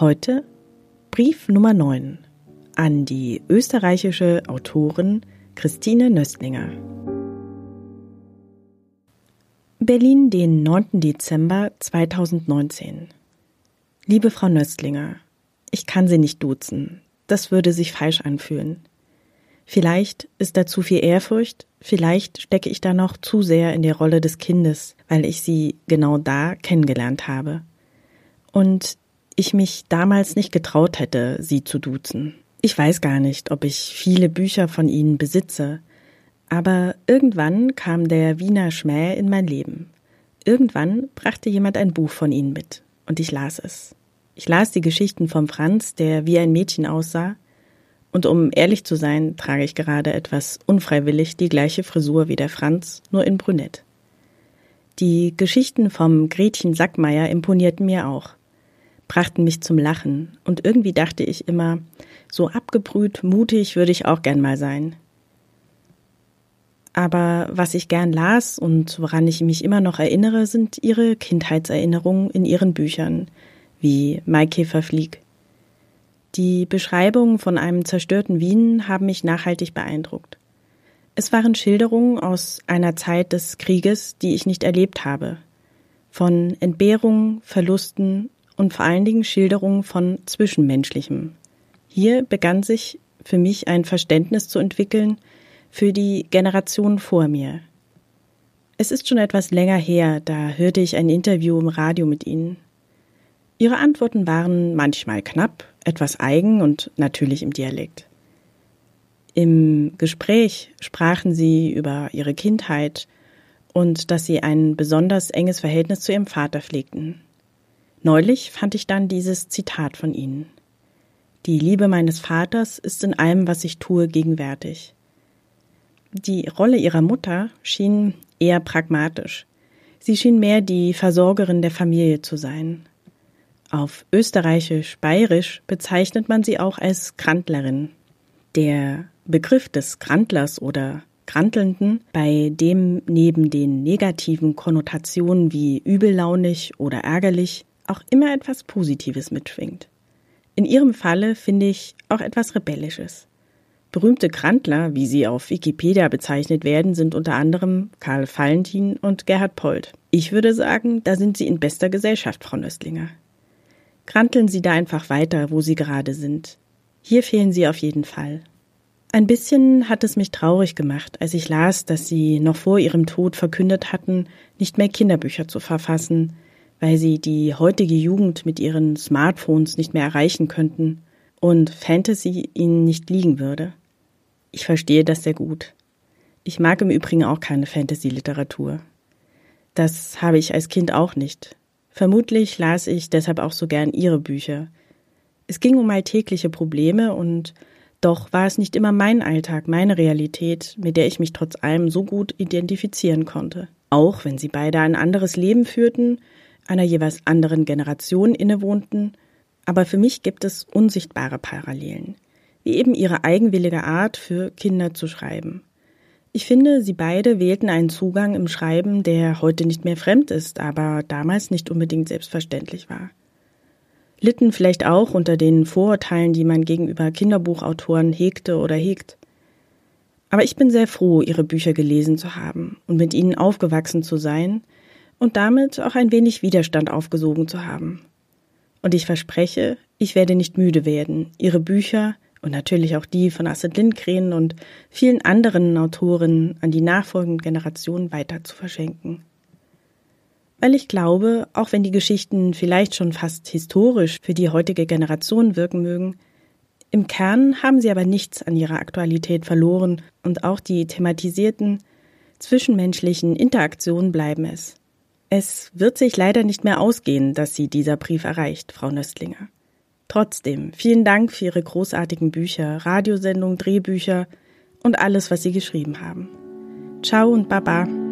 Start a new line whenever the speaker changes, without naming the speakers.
Heute Brief Nummer 9 an die österreichische Autorin Christine Nöstlinger. Berlin, den 9. Dezember 2019. Liebe Frau Nöstlinger, ich kann Sie nicht duzen. Das würde sich falsch anfühlen. Vielleicht ist da zu viel Ehrfurcht, vielleicht stecke ich da noch zu sehr in der Rolle des Kindes, weil ich Sie genau da kennengelernt habe. Und ich mich damals nicht getraut hätte, sie zu duzen. Ich weiß gar nicht, ob ich viele Bücher von ihnen besitze, aber irgendwann kam der Wiener Schmäh in mein Leben. Irgendwann brachte jemand ein Buch von ihnen mit, und ich las es. Ich las die Geschichten vom Franz, der wie ein Mädchen aussah, und um ehrlich zu sein, trage ich gerade etwas unfreiwillig die gleiche Frisur wie der Franz, nur in brünett. Die Geschichten vom Gretchen Sackmeier imponierten mir auch brachten mich zum Lachen, und irgendwie dachte ich immer, so abgebrüht, mutig würde ich auch gern mal sein. Aber was ich gern las und woran ich mich immer noch erinnere, sind ihre Kindheitserinnerungen in ihren Büchern, wie Maikäfer Flieg. Die Beschreibungen von einem zerstörten Wien haben mich nachhaltig beeindruckt. Es waren Schilderungen aus einer Zeit des Krieges, die ich nicht erlebt habe. Von Entbehrungen, Verlusten und vor allen Dingen Schilderungen von Zwischenmenschlichem. Hier begann sich für mich ein Verständnis zu entwickeln für die Generation vor mir. Es ist schon etwas länger her, da hörte ich ein Interview im Radio mit ihnen. Ihre Antworten waren manchmal knapp, etwas eigen und natürlich im Dialekt. Im Gespräch sprachen sie über ihre Kindheit und dass sie ein besonders enges Verhältnis zu ihrem Vater pflegten. Neulich fand ich dann dieses Zitat von Ihnen. Die Liebe meines Vaters ist in allem, was ich tue, gegenwärtig. Die Rolle ihrer Mutter schien eher pragmatisch. Sie schien mehr die Versorgerin der Familie zu sein. Auf österreichisch-bayerisch bezeichnet man sie auch als Krantlerin. Der Begriff des Krantlers oder Krantelnden, bei dem neben den negativen Konnotationen wie übellaunig oder ärgerlich auch immer etwas Positives mitschwingt. In ihrem Falle finde ich auch etwas Rebellisches. Berühmte Krantler, wie sie auf Wikipedia bezeichnet werden, sind unter anderem Karl Valentin und Gerhard Polt. Ich würde sagen, da sind Sie in bester Gesellschaft, Frau Nöstlinger. Kranteln Sie da einfach weiter, wo Sie gerade sind. Hier fehlen Sie auf jeden Fall. Ein bisschen hat es mich traurig gemacht, als ich las, dass Sie noch vor Ihrem Tod verkündet hatten, nicht mehr Kinderbücher zu verfassen, weil sie die heutige Jugend mit ihren Smartphones nicht mehr erreichen könnten und Fantasy ihnen nicht liegen würde. Ich verstehe das sehr gut. Ich mag im Übrigen auch keine Fantasy-Literatur. Das habe ich als Kind auch nicht. Vermutlich las ich deshalb auch so gern ihre Bücher. Es ging um alltägliche Probleme und doch war es nicht immer mein Alltag, meine Realität, mit der ich mich trotz allem so gut identifizieren konnte. Auch wenn sie beide ein anderes Leben führten, einer jeweils anderen Generation innewohnten, aber für mich gibt es unsichtbare Parallelen, wie eben ihre eigenwillige Art für Kinder zu schreiben. Ich finde, sie beide wählten einen Zugang im Schreiben, der heute nicht mehr fremd ist, aber damals nicht unbedingt selbstverständlich war. Litten vielleicht auch unter den Vorurteilen, die man gegenüber Kinderbuchautoren hegte oder hegt. Aber ich bin sehr froh, ihre Bücher gelesen zu haben und mit ihnen aufgewachsen zu sein, und damit auch ein wenig Widerstand aufgesogen zu haben. Und ich verspreche, ich werde nicht müde werden, Ihre Bücher und natürlich auch die von Astrid Lindgren und vielen anderen Autorinnen an die nachfolgenden Generationen weiter zu verschenken. Weil ich glaube, auch wenn die Geschichten vielleicht schon fast historisch für die heutige Generation wirken mögen, im Kern haben sie aber nichts an ihrer Aktualität verloren und auch die thematisierten zwischenmenschlichen Interaktionen bleiben es. Es wird sich leider nicht mehr ausgehen, dass Sie dieser Brief erreicht, Frau Nöstlinger. Trotzdem, vielen Dank für Ihre großartigen Bücher, Radiosendungen, Drehbücher und alles, was Sie geschrieben haben. Ciao und Baba.